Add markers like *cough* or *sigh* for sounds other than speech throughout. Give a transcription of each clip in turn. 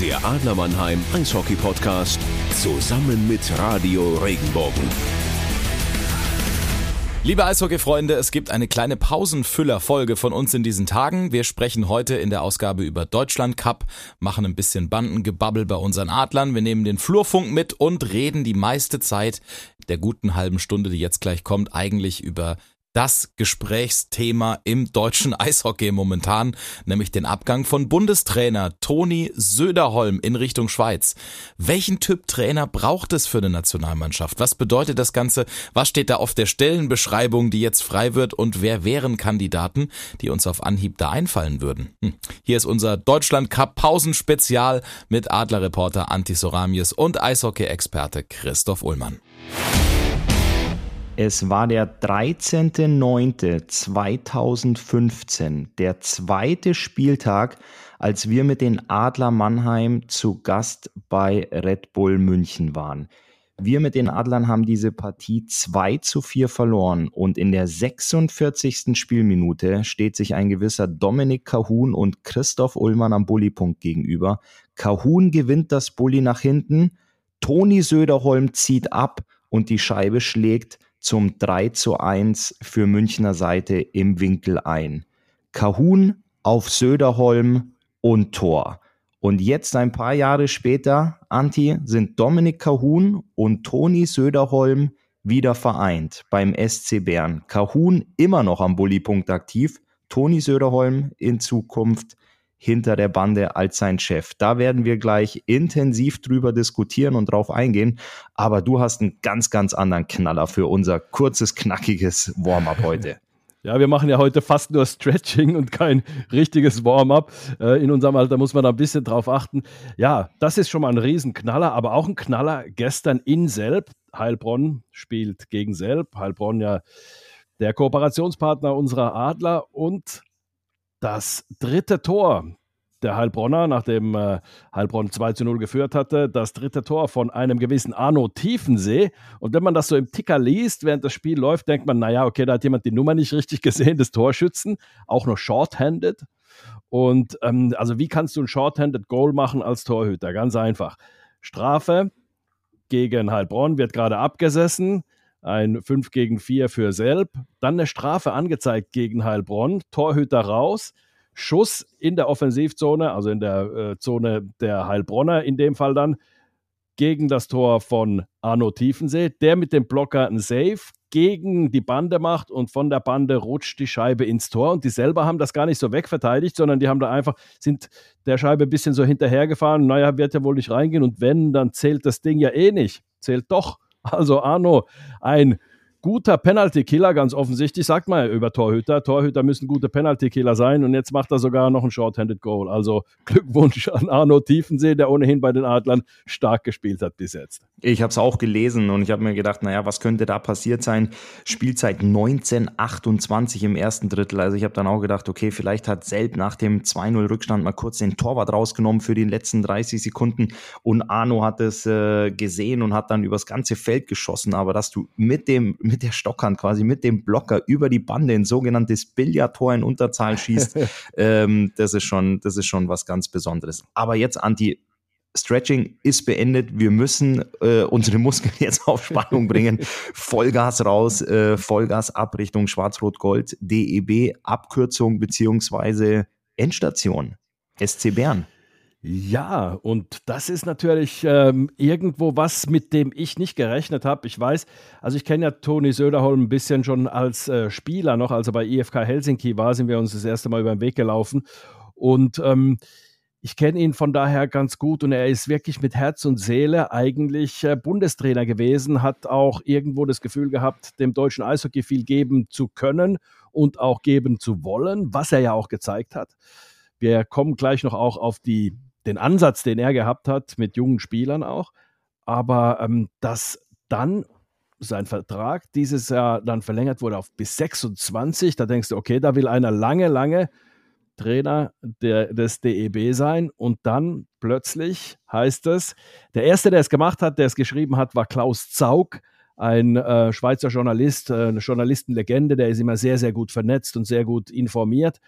Der Adler Mannheim Eishockey Podcast zusammen mit Radio Regenbogen. Liebe Eishockey-Freunde, es gibt eine kleine Pausenfüller-Folge von uns in diesen Tagen. Wir sprechen heute in der Ausgabe über Deutschland Cup, machen ein bisschen Bandengebabbel bei unseren Adlern, wir nehmen den Flurfunk mit und reden die meiste Zeit der guten halben Stunde, die jetzt gleich kommt, eigentlich über das Gesprächsthema im deutschen *laughs* Eishockey momentan, nämlich den Abgang von Bundestrainer Toni Söderholm in Richtung Schweiz. Welchen Typ Trainer braucht es für eine Nationalmannschaft? Was bedeutet das Ganze? Was steht da auf der Stellenbeschreibung, die jetzt frei wird? Und wer wären Kandidaten, die uns auf Anhieb da einfallen würden? Hm. Hier ist unser Deutschland Cup Pausenspezial mit Adlerreporter Anti Soramies und Eishockey-Experte Christoph Ullmann. Es war der 13.09.2015, der zweite Spieltag, als wir mit den Adler Mannheim zu Gast bei Red Bull München waren. Wir mit den Adlern haben diese Partie 2 zu 4 verloren und in der 46. Spielminute steht sich ein gewisser Dominik Kahun und Christoph Ullmann am Bullypunkt gegenüber. Kahun gewinnt das Bully nach hinten, Toni Söderholm zieht ab und die Scheibe schlägt zum 3 zu 1 für Münchner Seite im Winkel ein. Kahun auf Söderholm und Tor. Und jetzt ein paar Jahre später, Anti, sind Dominik Kahun und Toni Söderholm wieder vereint beim SC Bern. Kahun immer noch am Bullypunkt aktiv, Toni Söderholm in Zukunft hinter der Bande als sein Chef. Da werden wir gleich intensiv drüber diskutieren und drauf eingehen. Aber du hast einen ganz, ganz anderen Knaller für unser kurzes, knackiges Warm-up heute. *laughs* Ja, wir machen ja heute fast nur Stretching und kein richtiges Warm-up. Äh, in unserem Alter muss man da ein bisschen drauf achten. Ja, das ist schon mal ein Riesenknaller, aber auch ein Knaller gestern in Selb. Heilbronn spielt gegen Selb. Heilbronn ja der Kooperationspartner unserer Adler und das dritte Tor der Heilbronner, nachdem äh, Heilbronn 2 zu 0 geführt hatte, das dritte Tor von einem gewissen Arno Tiefensee. Und wenn man das so im Ticker liest, während das Spiel läuft, denkt man, naja, okay, da hat jemand die Nummer nicht richtig gesehen des Torschützen, auch noch shorthanded. Und ähm, also wie kannst du ein shorthanded Goal machen als Torhüter? Ganz einfach. Strafe gegen Heilbronn wird gerade abgesessen ein 5 gegen 4 für Selb, dann eine Strafe angezeigt gegen Heilbronn, Torhüter raus, Schuss in der Offensivzone, also in der äh, Zone der Heilbronner in dem Fall dann, gegen das Tor von Arno Tiefensee, der mit dem Blocker ein Save gegen die Bande macht und von der Bande rutscht die Scheibe ins Tor. Und die selber haben das gar nicht so wegverteidigt, sondern die haben da einfach, sind der Scheibe ein bisschen so hinterhergefahren, naja, wird ja wohl nicht reingehen. Und wenn, dann zählt das Ding ja eh nicht, zählt doch also Arno, ein guter Penalty-Killer, ganz offensichtlich, sagt man ja über Torhüter. Torhüter müssen gute Penalty-Killer sein und jetzt macht er sogar noch ein Short-Handed Goal. Also Glückwunsch an Arno Tiefensee, der ohnehin bei den Adlern stark gespielt hat bis jetzt. Ich habe es auch gelesen und ich habe mir gedacht, naja, was könnte da passiert sein? Spielzeit 1928 im ersten Drittel. Also ich habe dann auch gedacht, okay, vielleicht hat Selb nach dem 2-0 Rückstand mal kurz den Torwart rausgenommen für die letzten 30 Sekunden und Arno hat es äh, gesehen und hat dann übers ganze Feld geschossen. Aber dass du mit dem mit der Stockhand quasi, mit dem Blocker über die Bande ein sogenanntes Billardtor in Unterzahl schießt, *laughs* ähm, das ist schon, das ist schon was ganz Besonderes. Aber jetzt, Anti, Stretching ist beendet. Wir müssen äh, unsere Muskeln *laughs* jetzt auf Spannung bringen. Vollgas raus, äh, Vollgas ab Richtung Schwarz-Rot-Gold, DEB, Abkürzung beziehungsweise Endstation, SC Bern. Ja, und das ist natürlich ähm, irgendwo was, mit dem ich nicht gerechnet habe. Ich weiß, also ich kenne ja Toni Söderholm ein bisschen schon als äh, Spieler noch, als er bei IFK Helsinki war, sind wir uns das erste Mal über den Weg gelaufen. Und ähm, ich kenne ihn von daher ganz gut und er ist wirklich mit Herz und Seele eigentlich äh, Bundestrainer gewesen, hat auch irgendwo das Gefühl gehabt, dem deutschen Eishockey viel geben zu können und auch geben zu wollen, was er ja auch gezeigt hat. Wir kommen gleich noch auch auf die den Ansatz, den er gehabt hat, mit jungen Spielern auch. Aber ähm, dass dann sein Vertrag dieses Jahr dann verlängert wurde auf bis 26, da denkst du, okay, da will einer lange, lange Trainer der, des DEB sein und dann plötzlich heißt es, der erste, der es gemacht hat, der es geschrieben hat, war Klaus Zaug, ein äh, Schweizer Journalist, äh, eine Journalistenlegende, der ist immer sehr, sehr gut vernetzt und sehr gut informiert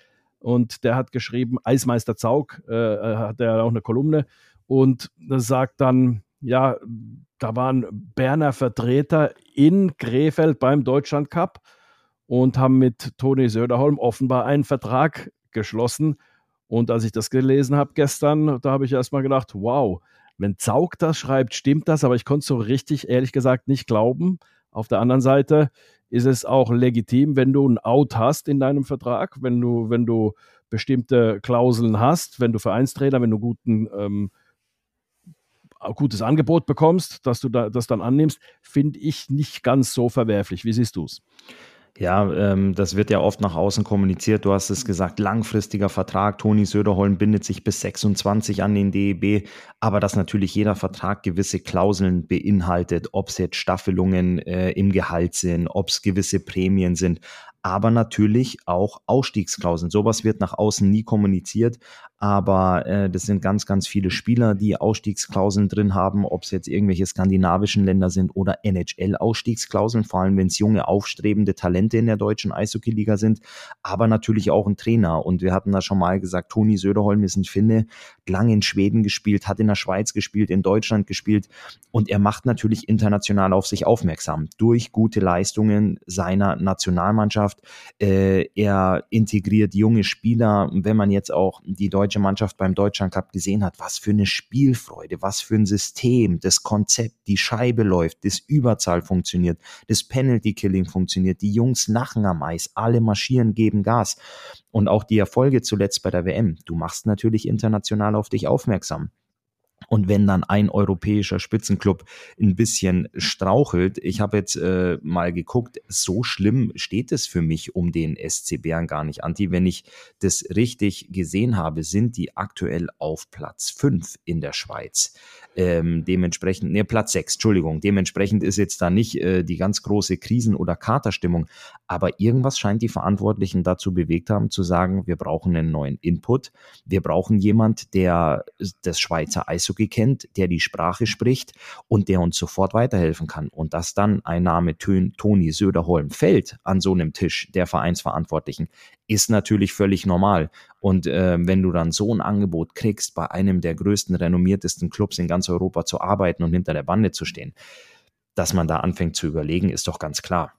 und der hat geschrieben, Eismeister Zaug, äh, äh hat er auch eine Kolumne und sagt dann, ja, da waren Berner Vertreter in Krefeld beim Deutschland Cup und haben mit Toni Söderholm offenbar einen Vertrag geschlossen. Und als ich das gelesen habe gestern, da habe ich erst mal gedacht, wow, wenn Zaug das schreibt, stimmt das, aber ich konnte es so richtig, ehrlich gesagt, nicht glauben. Auf der anderen Seite ist es auch legitim, wenn du ein Out hast in deinem Vertrag, wenn du, wenn du bestimmte Klauseln hast, wenn du Vereinstrainer, wenn du guten ähm, gutes Angebot bekommst, dass du da, das dann annimmst, finde ich nicht ganz so verwerflich. Wie siehst du es? Ja, ähm, das wird ja oft nach außen kommuniziert. Du hast es gesagt, langfristiger Vertrag. Toni Söderholm bindet sich bis 26 an den DEB, aber dass natürlich jeder Vertrag gewisse Klauseln beinhaltet, ob es jetzt Staffelungen äh, im Gehalt sind, ob es gewisse Prämien sind aber natürlich auch Ausstiegsklauseln. Sowas wird nach außen nie kommuniziert, aber äh, das sind ganz, ganz viele Spieler, die Ausstiegsklauseln drin haben, ob es jetzt irgendwelche skandinavischen Länder sind oder NHL-Ausstiegsklauseln, vor allem wenn es junge, aufstrebende Talente in der deutschen Eishockey-Liga sind, aber natürlich auch ein Trainer. Und wir hatten da schon mal gesagt, Toni Söderholm ist ein Finne, lang in Schweden gespielt, hat in der Schweiz gespielt, in Deutschland gespielt und er macht natürlich international auf sich aufmerksam durch gute Leistungen seiner Nationalmannschaft. Äh, er integriert junge Spieler, wenn man jetzt auch die deutsche Mannschaft beim Deutschland Cup gesehen hat, was für eine Spielfreude, was für ein System, das Konzept, die Scheibe läuft, das Überzahl funktioniert, das Penalty Killing funktioniert, die Jungs lachen am Eis, alle marschieren, geben Gas. Und auch die Erfolge zuletzt bei der WM. Du machst natürlich international auf dich aufmerksam. Und wenn dann ein europäischer Spitzenclub ein bisschen strauchelt, ich habe jetzt äh, mal geguckt, so schlimm steht es für mich um den SC Bern gar nicht. Anti, wenn ich das richtig gesehen habe, sind die aktuell auf Platz 5 in der Schweiz. Ähm, dementsprechend, ne, Platz 6, Entschuldigung, dementsprechend ist jetzt da nicht äh, die ganz große Krisen- oder Katerstimmung, aber irgendwas scheint die Verantwortlichen dazu bewegt haben, zu sagen, wir brauchen einen neuen Input, wir brauchen jemand, der das Schweizer Eishockey kennt, der die Sprache spricht und der uns sofort weiterhelfen kann. Und dass dann ein Name Toni Söderholm fällt an so einem Tisch der Vereinsverantwortlichen, ist natürlich völlig normal. Und äh, wenn du dann so ein Angebot kriegst, bei einem der größten, renommiertesten Clubs in ganz Europa zu arbeiten und hinter der Bande zu stehen, dass man da anfängt zu überlegen, ist doch ganz klar.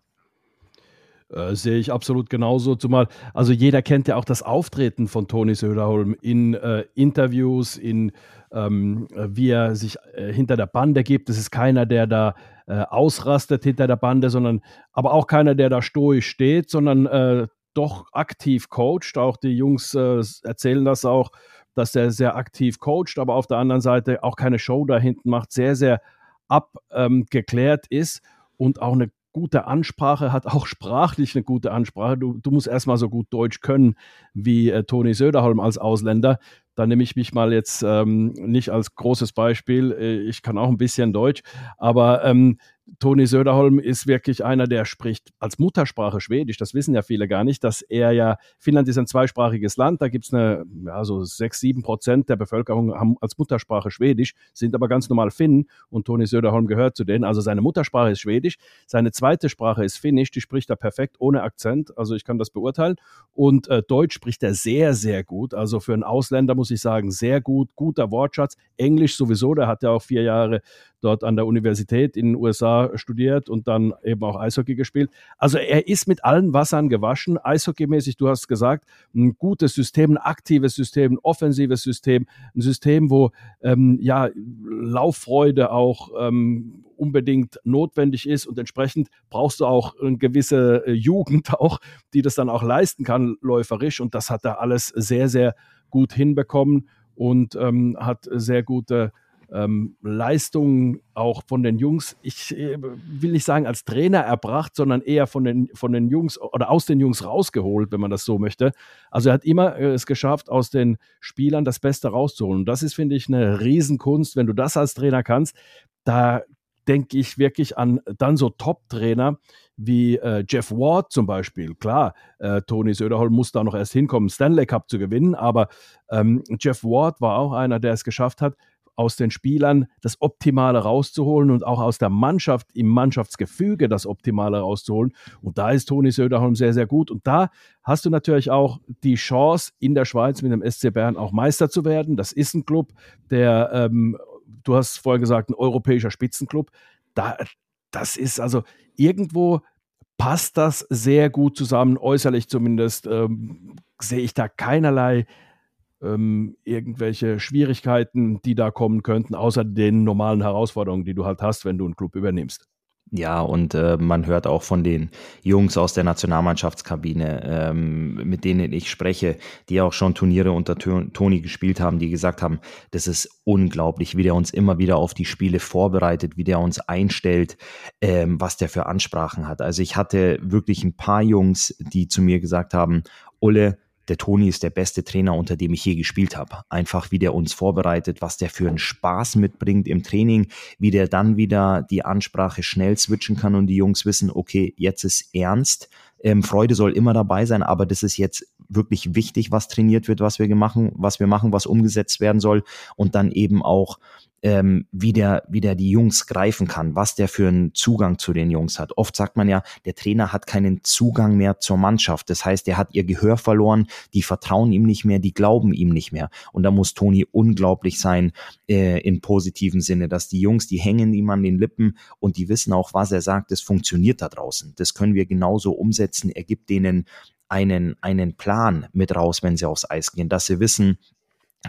Äh, sehe ich absolut genauso. Zumal, also jeder kennt ja auch das Auftreten von Toni Söderholm in äh, Interviews, in ähm, wie er sich äh, hinter der Bande gibt. Es ist keiner, der da äh, ausrastet hinter der Bande, sondern aber auch keiner, der da stoisch steht, sondern äh, doch aktiv coacht. Auch die Jungs äh, erzählen das auch, dass er sehr aktiv coacht, aber auf der anderen Seite auch keine Show da hinten macht, sehr, sehr abgeklärt ähm, ist und auch eine gute Ansprache, hat auch sprachlich eine gute Ansprache. Du, du musst erstmal so gut Deutsch können wie äh, Toni Söderholm als Ausländer. Da nehme ich mich mal jetzt ähm, nicht als großes Beispiel. Äh, ich kann auch ein bisschen Deutsch, aber ähm, Toni Söderholm ist wirklich einer, der spricht als Muttersprache Schwedisch. Das wissen ja viele gar nicht, dass er ja, Finnland ist ein zweisprachiges Land, da gibt es eine, ja, so sechs, sieben Prozent der Bevölkerung haben als Muttersprache Schwedisch, sind aber ganz normal Finnen und Toni Söderholm gehört zu denen. Also seine Muttersprache ist Schwedisch, seine zweite Sprache ist Finnisch, die spricht er perfekt ohne Akzent, also ich kann das beurteilen. Und äh, Deutsch spricht er sehr, sehr gut. Also für einen Ausländer muss ich sagen, sehr gut, guter Wortschatz. Englisch sowieso, der hat ja auch vier Jahre dort an der Universität in den USA studiert und dann eben auch Eishockey gespielt. Also er ist mit allen Wassern gewaschen, eishockeymäßig, du hast gesagt, ein gutes System, ein aktives System, ein offensives System, ein System, wo ähm, ja Lauffreude auch ähm, unbedingt notwendig ist. Und entsprechend brauchst du auch eine gewisse äh, Jugend *laughs* auch, die das dann auch leisten kann, läuferisch. Und das hat er alles sehr, sehr gut hinbekommen und ähm, hat sehr gute ähm, Leistungen auch von den Jungs, ich äh, will nicht sagen als Trainer erbracht, sondern eher von den, von den Jungs oder aus den Jungs rausgeholt, wenn man das so möchte. Also er hat immer äh, es geschafft, aus den Spielern das Beste rauszuholen. Und das ist, finde ich, eine Riesenkunst, wenn du das als Trainer kannst. Da denke ich wirklich an dann so Top-Trainer wie äh, Jeff Ward zum Beispiel. Klar, äh, Toni Söderholm muss da noch erst hinkommen, Stanley Cup zu gewinnen, aber ähm, Jeff Ward war auch einer, der es geschafft hat, aus den Spielern das Optimale rauszuholen und auch aus der Mannschaft im Mannschaftsgefüge das Optimale rauszuholen. Und da ist Toni Söderholm sehr, sehr gut. Und da hast du natürlich auch die Chance, in der Schweiz mit dem SC Bern auch Meister zu werden. Das ist ein Club, der, ähm, du hast vorher gesagt, ein europäischer Spitzenclub. Da, das ist also irgendwo passt das sehr gut zusammen, äußerlich zumindest. Ähm, sehe ich da keinerlei ähm, irgendwelche Schwierigkeiten, die da kommen könnten, außer den normalen Herausforderungen, die du halt hast, wenn du einen Club übernimmst. Ja, und äh, man hört auch von den Jungs aus der Nationalmannschaftskabine, ähm, mit denen ich spreche, die auch schon Turniere unter Toni gespielt haben, die gesagt haben, das ist unglaublich, wie der uns immer wieder auf die Spiele vorbereitet, wie der uns einstellt, ähm, was der für Ansprachen hat. Also ich hatte wirklich ein paar Jungs, die zu mir gesagt haben, Ulle, der Toni ist der beste Trainer, unter dem ich je gespielt habe. Einfach wie der uns vorbereitet, was der für einen Spaß mitbringt im Training, wie der dann wieder die Ansprache schnell switchen kann und die Jungs wissen, okay, jetzt ist ernst. Ähm, Freude soll immer dabei sein, aber das ist jetzt wirklich wichtig, was trainiert wird, was wir machen, was wir machen, was umgesetzt werden soll und dann eben auch ähm, wie, der, wie der die Jungs greifen kann, was der für einen Zugang zu den Jungs hat. Oft sagt man ja, der Trainer hat keinen Zugang mehr zur Mannschaft. Das heißt, er hat ihr Gehör verloren, die vertrauen ihm nicht mehr, die glauben ihm nicht mehr. Und da muss Toni unglaublich sein äh, in positiven Sinne, dass die Jungs, die hängen ihm an den Lippen und die wissen auch, was er sagt, das funktioniert da draußen. Das können wir genauso umsetzen. Er gibt denen einen, einen Plan mit raus, wenn sie aufs Eis gehen, dass sie wissen,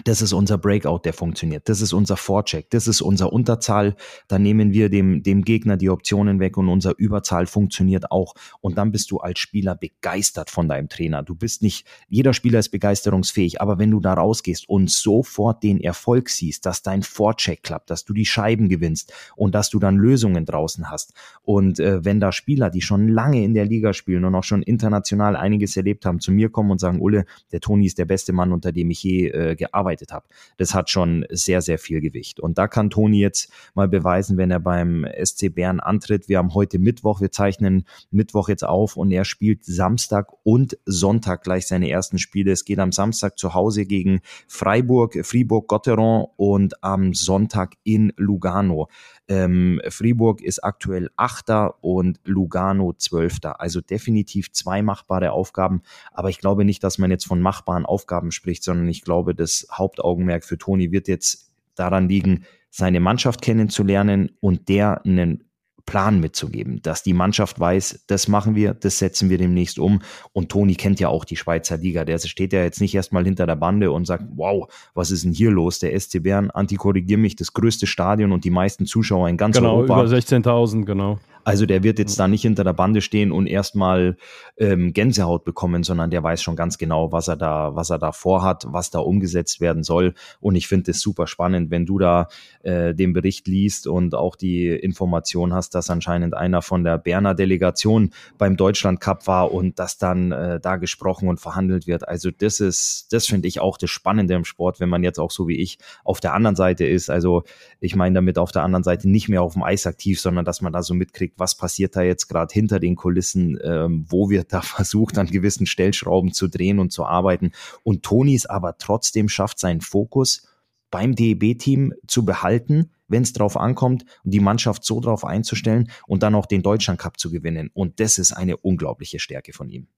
das ist unser Breakout, der funktioniert. Das ist unser Vorcheck. Das ist unser Unterzahl. Da nehmen wir dem, dem Gegner die Optionen weg und unser Überzahl funktioniert auch. Und dann bist du als Spieler begeistert von deinem Trainer. Du bist nicht, jeder Spieler ist begeisterungsfähig, aber wenn du da rausgehst und sofort den Erfolg siehst, dass dein Vorcheck klappt, dass du die Scheiben gewinnst und dass du dann Lösungen draußen hast. Und äh, wenn da Spieler, die schon lange in der Liga spielen und auch schon international einiges erlebt haben, zu mir kommen und sagen, Ulle, der Toni ist der beste Mann, unter dem ich je äh, gearbeitet gearbeitet habe. Das hat schon sehr, sehr viel Gewicht. Und da kann Toni jetzt mal beweisen, wenn er beim SC Bern antritt. Wir haben heute Mittwoch, wir zeichnen Mittwoch jetzt auf und er spielt Samstag und Sonntag gleich seine ersten Spiele. Es geht am Samstag zu Hause gegen Freiburg, Fribourg-Gotteron und am Sonntag in Lugano. Ähm, Fribourg ist aktuell Achter und Lugano Zwölfter. Also definitiv zwei machbare Aufgaben. Aber ich glaube nicht, dass man jetzt von machbaren Aufgaben spricht, sondern ich glaube, das Hauptaugenmerk für Toni wird jetzt daran liegen, seine Mannschaft kennenzulernen und der einen Plan mitzugeben, dass die Mannschaft weiß, das machen wir, das setzen wir demnächst um. Und Toni kennt ja auch die Schweizer Liga. Der steht ja jetzt nicht erstmal hinter der Bande und sagt, wow, was ist denn hier los? Der SC Bern, antikorrigier mich, das größte Stadion und die meisten Zuschauer in ganz genau, Europa. Über 16.000, genau. Also der wird jetzt da nicht hinter der Bande stehen und erstmal ähm, Gänsehaut bekommen, sondern der weiß schon ganz genau, was er da, was er da vorhat, was da umgesetzt werden soll. Und ich finde es super spannend, wenn du da äh, den Bericht liest und auch die Information hast, dass anscheinend einer von der Berner Delegation beim Deutschland Cup war und dass dann äh, da gesprochen und verhandelt wird. Also das ist, das finde ich auch das Spannende im Sport, wenn man jetzt auch so wie ich auf der anderen Seite ist. Also ich meine damit auf der anderen Seite nicht mehr auf dem Eis aktiv, sondern dass man da so mitkriegt, mitkriegt, was passiert da jetzt gerade hinter den Kulissen, ähm, wo wird da *laughs* versucht, an gewissen Stellschrauben zu drehen und zu arbeiten. Und Tonis aber trotzdem schafft seinen Fokus beim DEB-Team zu behalten, wenn es drauf ankommt und die Mannschaft so drauf einzustellen und dann auch den Deutschland Cup zu gewinnen. Und das ist eine unglaubliche Stärke von ihm.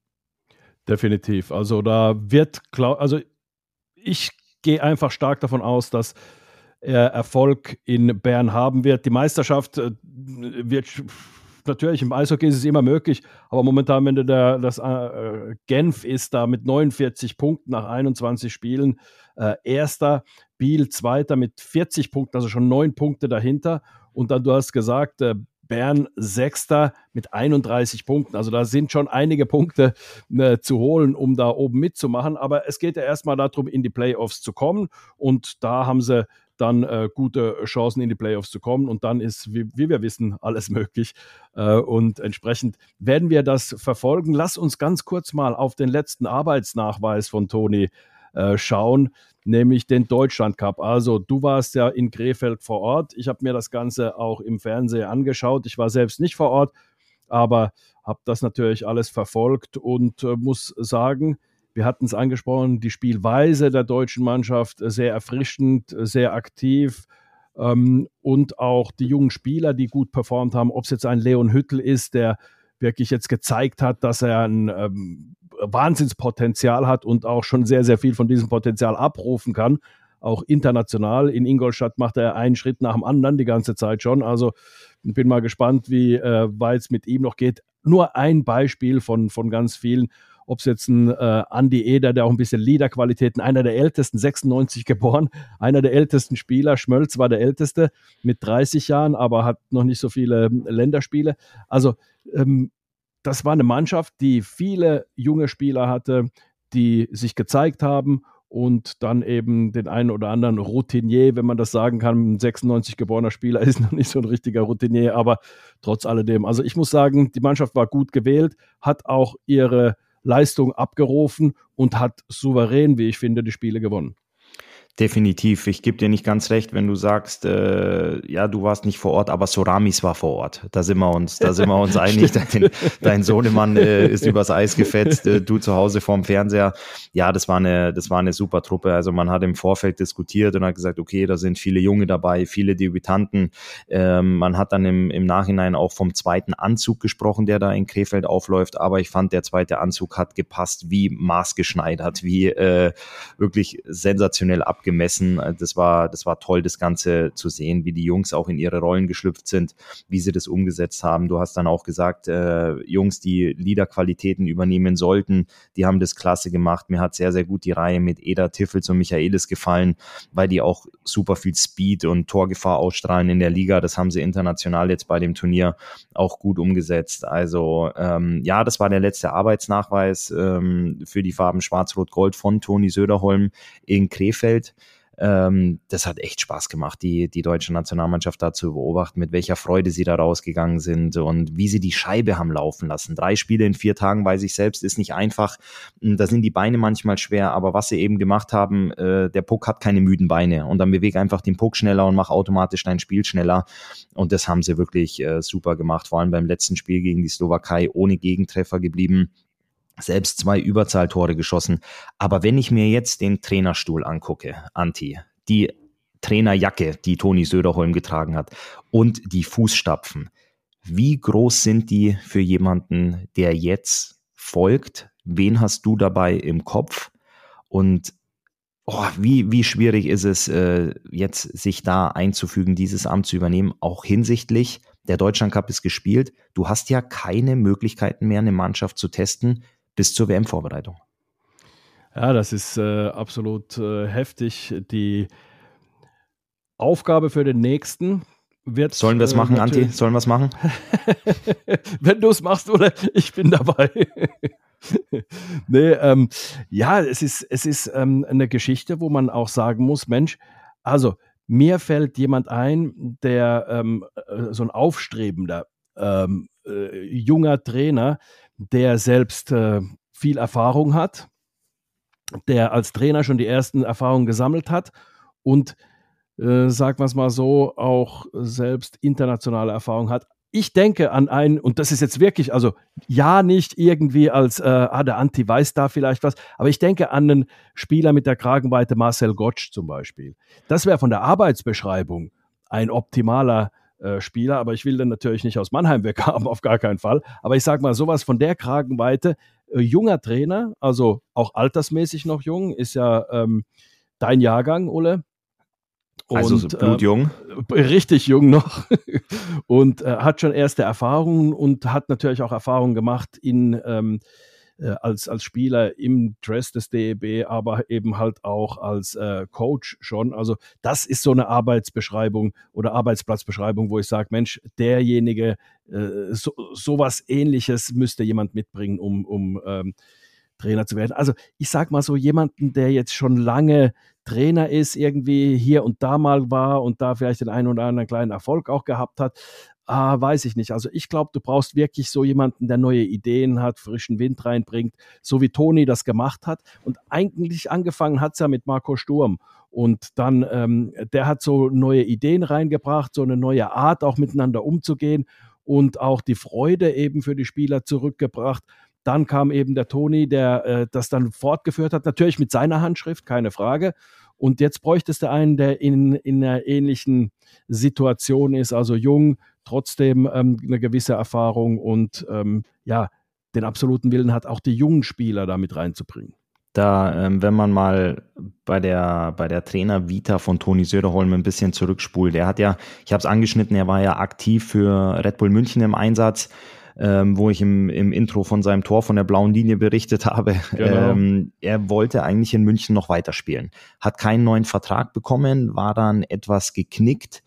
Definitiv. Also da wird, also ich gehe einfach stark davon aus, dass Erfolg in Bern haben wird. Die Meisterschaft äh, wird natürlich im Eishockey ist es immer möglich, aber momentan, wenn du da das äh, Genf ist da mit 49 Punkten nach 21 Spielen, äh, erster, Biel zweiter mit 40 Punkten, also schon neun Punkte dahinter. Und dann, du hast gesagt, äh, Bern Sechster mit 31 Punkten. Also da sind schon einige Punkte äh, zu holen, um da oben mitzumachen. Aber es geht ja erstmal darum, in die Playoffs zu kommen. Und da haben sie dann äh, gute Chancen in die Playoffs zu kommen. Und dann ist, wie, wie wir wissen, alles möglich. Äh, und entsprechend werden wir das verfolgen. Lass uns ganz kurz mal auf den letzten Arbeitsnachweis von Toni äh, schauen, nämlich den Deutschland Cup. Also du warst ja in Krefeld vor Ort. Ich habe mir das Ganze auch im Fernsehen angeschaut. Ich war selbst nicht vor Ort, aber habe das natürlich alles verfolgt und äh, muss sagen, Wir hatten es angesprochen, die Spielweise der deutschen Mannschaft sehr erfrischend, sehr aktiv. Ähm, und auch die jungen Spieler, die gut performt haben, ob es jetzt ein Leon Hüttel ist, der wirklich jetzt gezeigt hat, dass er ein ähm, Wahnsinnspotenzial hat und auch schon sehr, sehr viel von diesem Potenzial abrufen kann. Auch international. In Ingolstadt macht er einen Schritt nach dem anderen die ganze Zeit schon. Also bin mal gespannt, wie äh, weit es mit ihm noch geht. Nur ein Beispiel von, von ganz vielen. Ob es jetzt ein äh, Andy Eder, der auch ein bisschen Leaderqualitäten, einer der ältesten, 96 geboren, einer der ältesten Spieler. Schmölz war der älteste mit 30 Jahren, aber hat noch nicht so viele Länderspiele. Also ähm, das war eine Mannschaft, die viele junge Spieler hatte, die sich gezeigt haben und dann eben den einen oder anderen Routinier, wenn man das sagen kann. Ein 96 geborener Spieler *laughs* ist noch nicht so ein richtiger Routinier, aber trotz alledem. Also ich muss sagen, die Mannschaft war gut gewählt, hat auch ihre Leistung abgerufen und hat souverän, wie ich finde, die Spiele gewonnen. Definitiv. Ich gebe dir nicht ganz recht, wenn du sagst, äh, ja, du warst nicht vor Ort, aber Soramis war vor Ort. Da sind wir uns, da sind wir uns *laughs* einig. Dein, dein Sohnemann äh, ist übers Eis gefetzt, äh, du zu Hause vorm Fernseher. Ja, das war eine, das war eine super Truppe. Also man hat im Vorfeld diskutiert und hat gesagt, okay, da sind viele Junge dabei, viele Debütanten. Ähm, man hat dann im, im Nachhinein auch vom zweiten Anzug gesprochen, der da in Krefeld aufläuft. Aber ich fand, der zweite Anzug hat gepasst wie maßgeschneidert, wie äh, wirklich sensationell ab gemessen. Äh, das war, das war toll, das Ganze zu sehen, wie die Jungs auch in ihre Rollen geschlüpft sind, wie sie das umgesetzt haben. Du hast dann auch gesagt, äh, Jungs, die Liederqualitäten übernehmen sollten, die haben das klasse gemacht. Mir hat sehr, sehr gut die Reihe mit Eda Tiffels und Michaelis gefallen, weil die auch super viel Speed und Torgefahr ausstrahlen in der Liga. Das haben sie international jetzt bei dem Turnier auch gut umgesetzt. Also ähm, ja, das war der letzte Arbeitsnachweis ähm, für die Farben Schwarz-Rot-Gold von Toni Söderholm in Krefeld. Ähm, das hat echt Spaß gemacht, die, die deutsche Nationalmannschaft da zu beobachten, mit welcher Freude sie da rausgegangen sind und wie sie die Scheibe haben laufen lassen. Drei Spiele in vier Tagen bei sich selbst ist nicht einfach. Hm, da sind die Beine manchmal schwer, aber was sie eben gemacht haben, äh, der Puck hat keine müden Beine und dann bewege einfach den Puck schneller und mach automatisch dein Spiel schneller. Und das haben sie wirklich äh, super gemacht, vor allem beim letzten Spiel gegen die Slowakei ohne Gegentreffer geblieben selbst zwei Überzahltore geschossen. Aber wenn ich mir jetzt den Trainerstuhl angucke, Anti, die Trainerjacke, die Toni Söderholm getragen hat und die Fußstapfen, wie groß sind die für jemanden, der jetzt folgt? Wen hast du dabei im Kopf? Und oh, wie, wie schwierig ist es, äh, jetzt sich da einzufügen, dieses Amt zu übernehmen, auch hinsichtlich, der Deutschland Cup ist gespielt. Du hast ja keine Möglichkeiten mehr, eine Mannschaft zu testen, bis zur WM-Vorbereitung. Ja, das ist äh, absolut äh, heftig. Die Aufgabe für den nächsten wird. Sollen wir es äh, machen, Anti? Sollen wir es machen? *laughs* Wenn du es machst, oder ich bin dabei. *laughs* nee, ähm, ja, es ist, es ist ähm, eine Geschichte, wo man auch sagen muss: Mensch, also mir fällt jemand ein, der ähm, äh, so ein aufstrebender ähm, äh, junger Trainer, der selbst äh, viel Erfahrung hat, der als Trainer schon die ersten Erfahrungen gesammelt hat und, äh, sagen wir es mal so, auch selbst internationale Erfahrung hat. Ich denke an einen, und das ist jetzt wirklich, also ja, nicht irgendwie als, äh, ah, der Anti weiß da vielleicht was, aber ich denke an einen Spieler mit der Kragenweite Marcel Gottsch zum Beispiel. Das wäre von der Arbeitsbeschreibung ein optimaler äh, Spieler, aber ich will den natürlich nicht aus Mannheim weghaben, *laughs* auf gar keinen Fall. Aber ich sage mal, sowas von der Kragenweite, äh, junger Trainer, also auch altersmäßig noch jung, ist ja ähm, dein Jahrgang, Ulle. Also und, also blutjung. Äh, richtig jung noch. *laughs* und äh, hat schon erste Erfahrungen und hat natürlich auch Erfahrungen gemacht in ähm, äh, als, als Spieler im Dress des DEB, aber eben halt auch als äh, Coach schon. Also das ist so eine Arbeitsbeschreibung oder Arbeitsplatzbeschreibung, wo ich sage, Mensch, derjenige, äh, so, sowas ähnliches müsste jemand mitbringen, um, um ähm, Trainer zu werden. Also ich sage mal so, jemanden, der jetzt schon lange Trainer ist, irgendwie hier und da mal war und da vielleicht den einen oder anderen kleinen Erfolg auch gehabt hat, Ah, weiß ich nicht. Also ich glaube, du brauchst wirklich so jemanden, der neue Ideen hat, frischen Wind reinbringt, so wie Toni das gemacht hat. Und eigentlich angefangen hat es ja mit Marco Sturm. Und dann, ähm, der hat so neue Ideen reingebracht, so eine neue Art auch miteinander umzugehen und auch die Freude eben für die Spieler zurückgebracht. Dann kam eben der Toni, der äh, das dann fortgeführt hat, natürlich mit seiner Handschrift, keine Frage. Und jetzt bräuchtest du einen, der in, in einer ähnlichen Situation ist, also jung, trotzdem ähm, eine gewisse Erfahrung und ähm, ja, den absoluten Willen hat, auch die jungen Spieler da mit reinzubringen. Da, ähm, wenn man mal bei der, bei der Trainer-Vita von Toni Söderholm ein bisschen zurückspult, er hat ja, ich habe es angeschnitten, er war ja aktiv für Red Bull München im Einsatz, ähm, wo ich im, im Intro von seinem Tor von der blauen Linie berichtet habe. Genau. Ähm, er wollte eigentlich in München noch weiterspielen, hat keinen neuen Vertrag bekommen, war dann etwas geknickt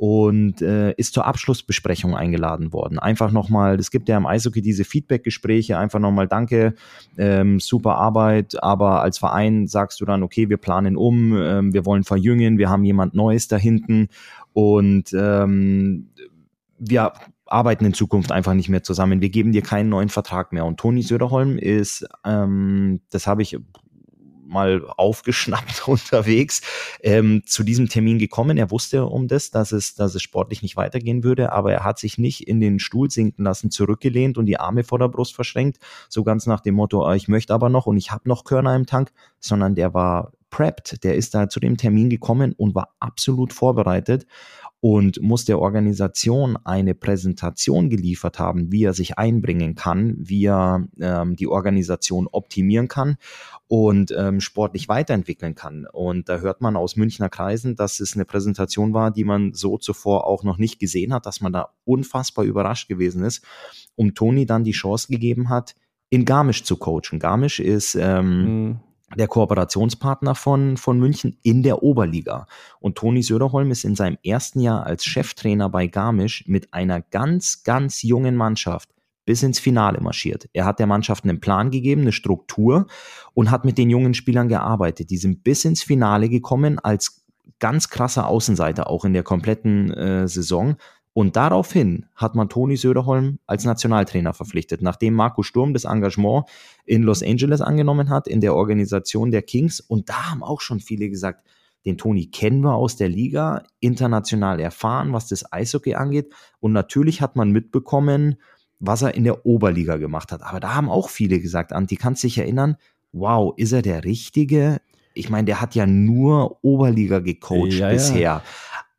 und äh, ist zur Abschlussbesprechung eingeladen worden. Einfach nochmal, es gibt ja im Eishockey diese Feedback-Gespräche, einfach nochmal danke, ähm, super Arbeit, aber als Verein sagst du dann, okay, wir planen um, ähm, wir wollen verjüngen, wir haben jemand Neues da hinten und ähm, wir arbeiten in Zukunft einfach nicht mehr zusammen. Wir geben dir keinen neuen Vertrag mehr. Und Toni Söderholm ist, ähm, das habe ich mal aufgeschnappt *laughs* unterwegs, ähm, zu diesem Termin gekommen. Er wusste um das, dass es, dass es sportlich nicht weitergehen würde, aber er hat sich nicht in den Stuhl sinken lassen, zurückgelehnt und die Arme vor der Brust verschränkt, so ganz nach dem Motto, ah, ich möchte aber noch und ich habe noch Körner im Tank, sondern der war prepped, der ist da zu dem Termin gekommen und war absolut vorbereitet und muss der Organisation eine Präsentation geliefert haben, wie er sich einbringen kann, wie er ähm, die Organisation optimieren kann und ähm, sportlich weiterentwickeln kann. Und da hört man aus Münchner Kreisen, dass es eine Präsentation war, die man so zuvor auch noch nicht gesehen hat, dass man da unfassbar überrascht gewesen ist, um Toni dann die Chance gegeben hat, in Garmisch zu coachen. Garmisch ist ähm, mhm der Kooperationspartner von, von München in der Oberliga. Und Toni Söderholm ist in seinem ersten Jahr als Cheftrainer bei Garmisch mit einer ganz, ganz jungen Mannschaft bis ins Finale marschiert. Er hat der Mannschaft einen Plan gegeben, eine Struktur und hat mit den jungen Spielern gearbeitet. Die sind bis ins Finale gekommen als ganz krasser Außenseiter, auch in der kompletten äh, Saison. Und daraufhin hat man Toni Söderholm als Nationaltrainer verpflichtet, nachdem Marco Sturm das Engagement in Los Angeles angenommen hat, in der Organisation der Kings. Und da haben auch schon viele gesagt, den Toni kennen wir aus der Liga, international erfahren, was das Eishockey angeht. Und natürlich hat man mitbekommen, was er in der Oberliga gemacht hat. Aber da haben auch viele gesagt, Anti, kannst dich erinnern, wow, ist er der Richtige? Ich meine, der hat ja nur Oberliga gecoacht ja, bisher. Ja.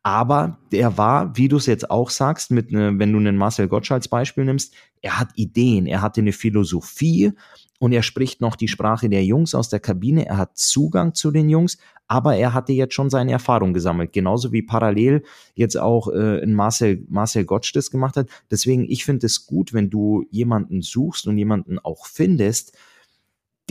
Aber der war, wie du es jetzt auch sagst, mit ne, wenn du einen Marcel Gottsch als Beispiel nimmst, er hat Ideen, er hatte eine Philosophie und er spricht noch die Sprache der Jungs aus der Kabine, er hat Zugang zu den Jungs, aber er hatte jetzt schon seine Erfahrung gesammelt, genauso wie parallel jetzt auch äh, Marcel, Marcel Gottsch das gemacht hat. Deswegen, ich finde es gut, wenn du jemanden suchst und jemanden auch findest,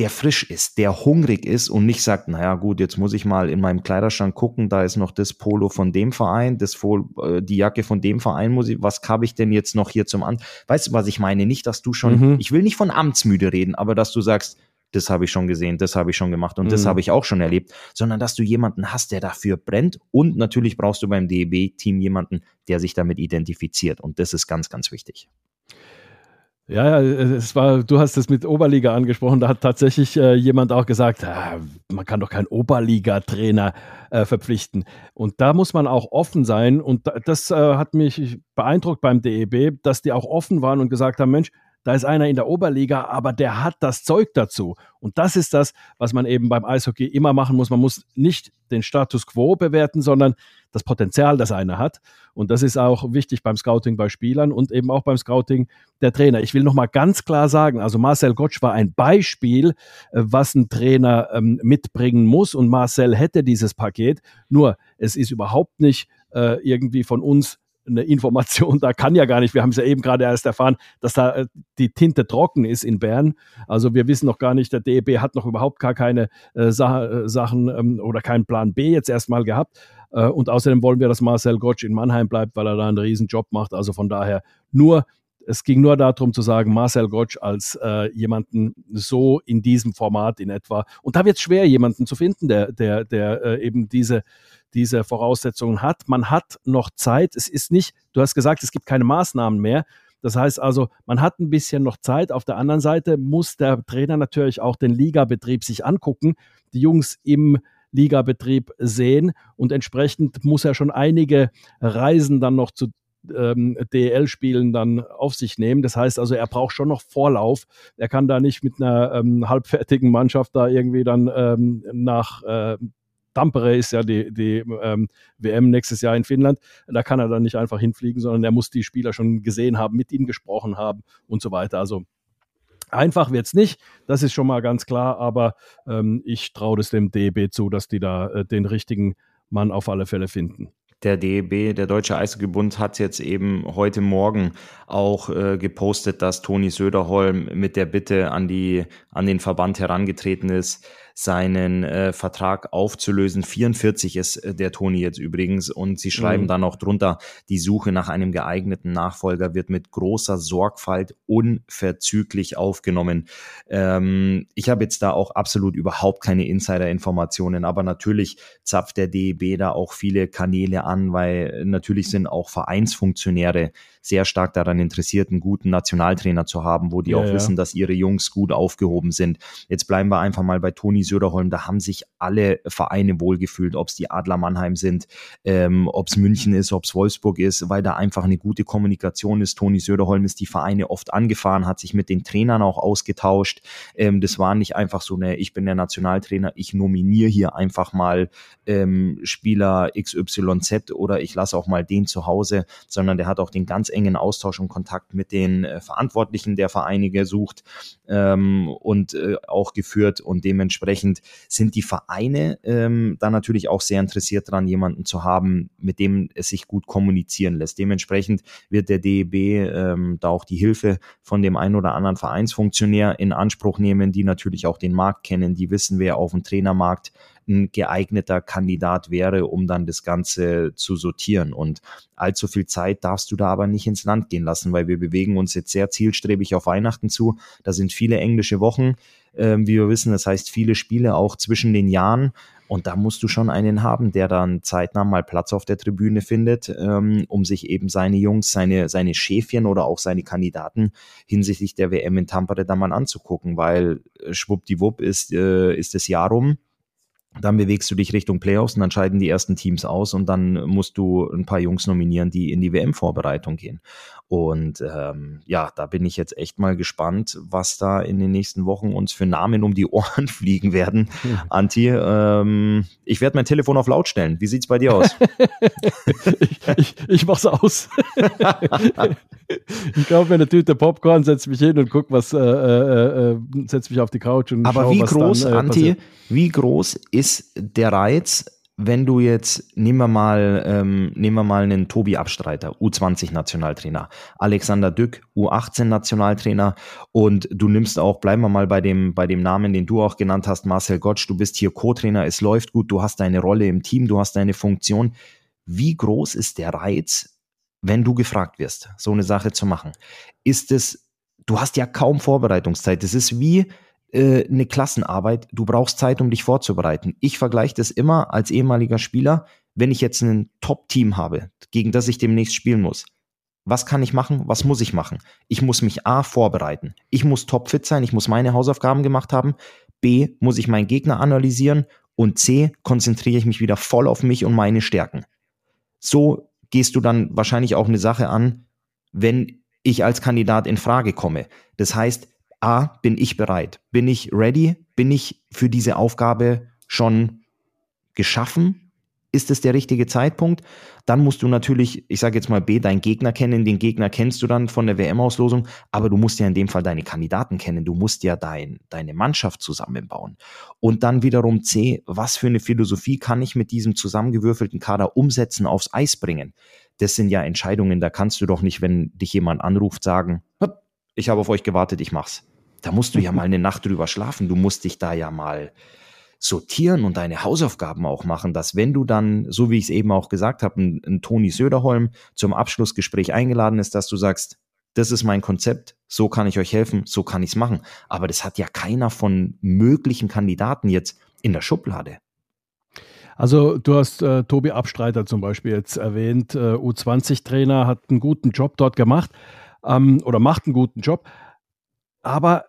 der frisch ist, der hungrig ist und nicht sagt, naja gut, jetzt muss ich mal in meinem Kleiderschrank gucken, da ist noch das Polo von dem Verein, das Pol, äh, die Jacke von dem Verein muss ich, was habe ich denn jetzt noch hier zum An? Weißt du, was ich meine? Nicht, dass du schon, mhm. ich will nicht von amtsmüde reden, aber dass du sagst, das habe ich schon gesehen, das habe ich schon gemacht und mhm. das habe ich auch schon erlebt, sondern dass du jemanden hast, der dafür brennt und natürlich brauchst du beim DEB-Team jemanden, der sich damit identifiziert und das ist ganz, ganz wichtig. Ja, ja, es war, du hast es mit Oberliga angesprochen, da hat tatsächlich äh, jemand auch gesagt, ah, man kann doch keinen Oberliga-Trainer äh, verpflichten. Und da muss man auch offen sein und das äh, hat mich beeindruckt beim DEB, dass die auch offen waren und gesagt haben, Mensch, da ist einer in der Oberliga, aber der hat das Zeug dazu. Und das ist das, was man eben beim Eishockey immer machen muss. Man muss nicht den Status quo bewerten, sondern das Potenzial, das einer hat. Und das ist auch wichtig beim Scouting bei Spielern und eben auch beim Scouting der Trainer. Ich will nochmal ganz klar sagen, also Marcel Gottsch war ein Beispiel, äh, was ein Trainer ähm, mitbringen muss. Und Marcel hätte dieses Paket. Nur, es ist überhaupt nicht äh, irgendwie von uns eine Information, da kann ja gar nicht, wir haben es ja eben gerade erst erfahren, dass da äh, die Tinte trocken ist in Bern. Also wir wissen noch gar nicht, der DEB hat noch überhaupt gar keine äh, Sa äh, Sachen ähm, oder keinen Plan B jetzt erstmal gehabt. Äh, und außerdem wollen wir, dass Marcel Gottsch in Mannheim bleibt, weil er da einen riesen Job macht. Also von daher nur es ging nur darum zu sagen, Marcel Gottsch als äh, jemanden so in diesem Format in etwa. Und da wird es schwer, jemanden zu finden, der, der, der äh, eben diese, diese Voraussetzungen hat. Man hat noch Zeit. Es ist nicht, du hast gesagt, es gibt keine Maßnahmen mehr. Das heißt also, man hat ein bisschen noch Zeit. Auf der anderen Seite muss der Trainer natürlich auch den Ligabetrieb sich angucken, die Jungs im Ligabetrieb sehen und entsprechend muss er schon einige Reisen dann noch zu ähm, DEL-Spielen dann auf sich nehmen. Das heißt also, er braucht schon noch Vorlauf. Er kann da nicht mit einer ähm, halbfertigen Mannschaft da irgendwie dann ähm, nach äh, Tampere ist ja die, die ähm, WM nächstes Jahr in Finnland. Da kann er dann nicht einfach hinfliegen, sondern er muss die Spieler schon gesehen haben, mit ihnen gesprochen haben und so weiter. Also Einfach wird es nicht, das ist schon mal ganz klar, aber ähm, ich traue es dem DEB zu, dass die da äh, den richtigen Mann auf alle Fälle finden. Der DEB, der Deutsche Eishockeybund, hat jetzt eben heute Morgen auch äh, gepostet, dass Toni Söderholm mit der Bitte an die an den Verband herangetreten ist, seinen äh, Vertrag aufzulösen. 44 ist äh, der Toni jetzt übrigens und sie schreiben mhm. dann auch drunter, die Suche nach einem geeigneten Nachfolger wird mit großer Sorgfalt unverzüglich aufgenommen. Ähm, ich habe jetzt da auch absolut überhaupt keine Insider-Informationen, aber natürlich zapft der DEB da auch viele Kanäle an, weil natürlich sind auch Vereinsfunktionäre sehr stark daran interessiert, einen guten Nationaltrainer zu haben, wo die ja, auch ja. wissen, dass ihre Jungs gut aufgehoben sind. Jetzt bleiben wir einfach mal bei Toni Söderholm. Da haben sich alle Vereine wohlgefühlt, ob es die Adler Mannheim sind, ähm, ob es München ist, ob es Wolfsburg ist, weil da einfach eine gute Kommunikation ist. Toni Söderholm ist die Vereine oft angefahren, hat sich mit den Trainern auch ausgetauscht. Ähm, das war nicht einfach so eine, ich bin der Nationaltrainer, ich nominiere hier einfach mal ähm, Spieler XYZ oder ich lasse auch mal den zu Hause, sondern der hat auch den ganz engen Austausch und Kontakt mit den äh, Verantwortlichen der Vereine gesucht ähm, und äh, auch geführt und dementsprechend sind die Vereine ähm, da natürlich auch sehr interessiert daran, jemanden zu haben, mit dem es sich gut kommunizieren lässt. Dementsprechend wird der DEB ähm, da auch die Hilfe von dem einen oder anderen Vereinsfunktionär in Anspruch nehmen, die natürlich auch den Markt kennen, die wissen, wer auf dem Trainermarkt ein geeigneter Kandidat wäre, um dann das Ganze zu sortieren. Und allzu viel Zeit darfst du da aber nicht ins Land gehen lassen, weil wir bewegen uns jetzt sehr zielstrebig auf Weihnachten zu. Da sind viele englische Wochen, äh, wie wir wissen. Das heißt, viele Spiele auch zwischen den Jahren. Und da musst du schon einen haben, der dann zeitnah mal Platz auf der Tribüne findet, ähm, um sich eben seine Jungs, seine, seine Schäfchen oder auch seine Kandidaten hinsichtlich der WM in Tampere da mal anzugucken, weil äh, schwuppdiwupp ist, äh, ist das Jahr rum dann bewegst du dich Richtung Playoffs und dann scheiden die ersten Teams aus und dann musst du ein paar Jungs nominieren, die in die WM-Vorbereitung gehen. Und ähm, ja, da bin ich jetzt echt mal gespannt, was da in den nächsten Wochen uns für Namen um die Ohren *laughs* fliegen werden. Hm. Anti, ähm, ich werde mein Telefon auf laut stellen. Wie sieht's bei dir aus? *laughs* ich, ich, ich mach's aus. *laughs* ich kaufe mir eine Tüte Popcorn, setze mich hin und guck, was, äh, äh, äh setze mich auf die Couch und Aber schau, wie groß, dann, äh, Anti, wie groß ist der Reiz, wenn du jetzt, nehmen wir mal, ähm, nehmen wir mal einen Tobi Abstreiter, U20-Nationaltrainer, Alexander Dück, U18-Nationaltrainer und du nimmst auch, bleiben wir mal bei dem, bei dem Namen, den du auch genannt hast, Marcel Gottsch, du bist hier Co-Trainer, es läuft gut, du hast deine Rolle im Team, du hast deine Funktion. Wie groß ist der Reiz, wenn du gefragt wirst, so eine Sache zu machen? Ist es, du hast ja kaum Vorbereitungszeit, das ist wie, äh, eine Klassenarbeit. Du brauchst Zeit, um dich vorzubereiten. Ich vergleiche das immer als ehemaliger Spieler, wenn ich jetzt ein Top-Team habe, gegen das ich demnächst spielen muss. Was kann ich machen? Was muss ich machen? Ich muss mich A vorbereiten. Ich muss topfit sein, ich muss meine Hausaufgaben gemacht haben. B muss ich meinen Gegner analysieren und C konzentriere ich mich wieder voll auf mich und meine Stärken. So gehst du dann wahrscheinlich auch eine Sache an, wenn ich als Kandidat in Frage komme. Das heißt, A, bin ich bereit? Bin ich ready? Bin ich für diese Aufgabe schon geschaffen? Ist es der richtige Zeitpunkt? Dann musst du natürlich, ich sage jetzt mal B, deinen Gegner kennen. Den Gegner kennst du dann von der WM-Auslosung, aber du musst ja in dem Fall deine Kandidaten kennen. Du musst ja dein, deine Mannschaft zusammenbauen. Und dann wiederum C, was für eine Philosophie kann ich mit diesem zusammengewürfelten Kader umsetzen, aufs Eis bringen? Das sind ja Entscheidungen, da kannst du doch nicht, wenn dich jemand anruft, sagen, ich habe auf euch gewartet, ich mach's. Da musst du ja *laughs* mal eine Nacht drüber schlafen. Du musst dich da ja mal sortieren und deine Hausaufgaben auch machen, dass wenn du dann, so wie ich es eben auch gesagt habe, ein, ein Toni Söderholm zum Abschlussgespräch eingeladen ist, dass du sagst, das ist mein Konzept, so kann ich euch helfen, so kann ich es machen. Aber das hat ja keiner von möglichen Kandidaten jetzt in der Schublade. Also du hast äh, Tobi Abstreiter zum Beispiel jetzt erwähnt, äh, U20-Trainer, hat einen guten Job dort gemacht ähm, oder macht einen guten Job. Aber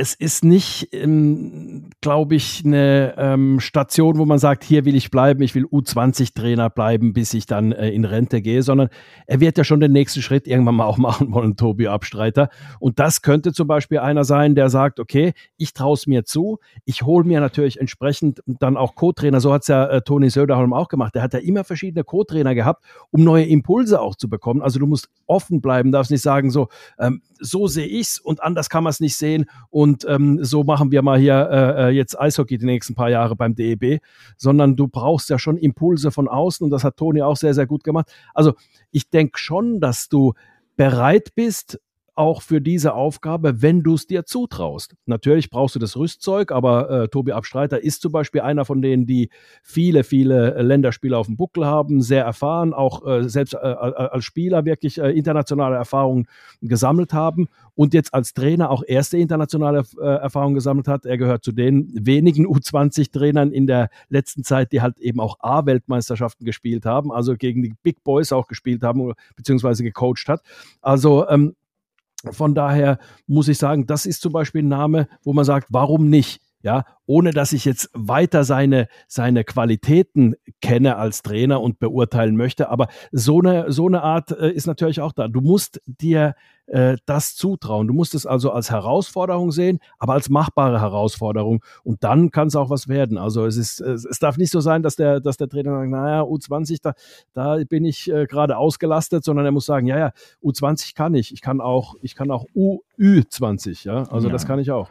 es ist nicht, ähm, glaube ich, eine ähm, Station, wo man sagt, hier will ich bleiben, ich will U20-Trainer bleiben, bis ich dann äh, in Rente gehe, sondern er wird ja schon den nächsten Schritt irgendwann mal auch *laughs* machen wollen, Tobi Abstreiter. Und das könnte zum Beispiel einer sein, der sagt, okay, ich traue es mir zu, ich hole mir natürlich entsprechend dann auch Co-Trainer, so hat es ja äh, Toni Söderholm auch gemacht, der hat ja immer verschiedene Co-Trainer gehabt, um neue Impulse auch zu bekommen. Also du musst offen bleiben, darfst nicht sagen, so, ähm, so sehe ich's und anders kann man es nicht sehen und ähm, so machen wir mal hier äh, äh, jetzt Eishockey die nächsten paar Jahre beim DEB, sondern du brauchst ja schon Impulse von außen und das hat Toni auch sehr, sehr gut gemacht. Also ich denke schon, dass du bereit bist, auch für diese Aufgabe, wenn du es dir zutraust. Natürlich brauchst du das Rüstzeug, aber äh, Tobi Abstreiter ist zum Beispiel einer von denen, die viele, viele äh, Länderspiele auf dem Buckel haben, sehr erfahren, auch äh, selbst äh, äh, als Spieler wirklich äh, internationale Erfahrungen gesammelt haben und jetzt als Trainer auch erste internationale Erfahrungen gesammelt hat. Er gehört zu den wenigen U20-Trainern in der letzten Zeit, die halt eben auch A-Weltmeisterschaften gespielt haben, also gegen die Big Boys auch gespielt haben, beziehungsweise gecoacht hat. Also ähm, von daher muss ich sagen, das ist zum Beispiel ein Name, wo man sagt, warum nicht? Ja, ohne dass ich jetzt weiter seine, seine Qualitäten kenne als Trainer und beurteilen möchte. Aber so eine, so eine Art äh, ist natürlich auch da. Du musst dir äh, das zutrauen. Du musst es also als Herausforderung sehen, aber als machbare Herausforderung. Und dann kann es auch was werden. Also es ist, es, darf nicht so sein, dass der, dass der Trainer sagt, naja, U20, da, da bin ich äh, gerade ausgelastet, sondern er muss sagen, ja, ja, U20 kann ich. Ich kann auch, ich kann auch U, Ü20, ja. Also ja. das kann ich auch.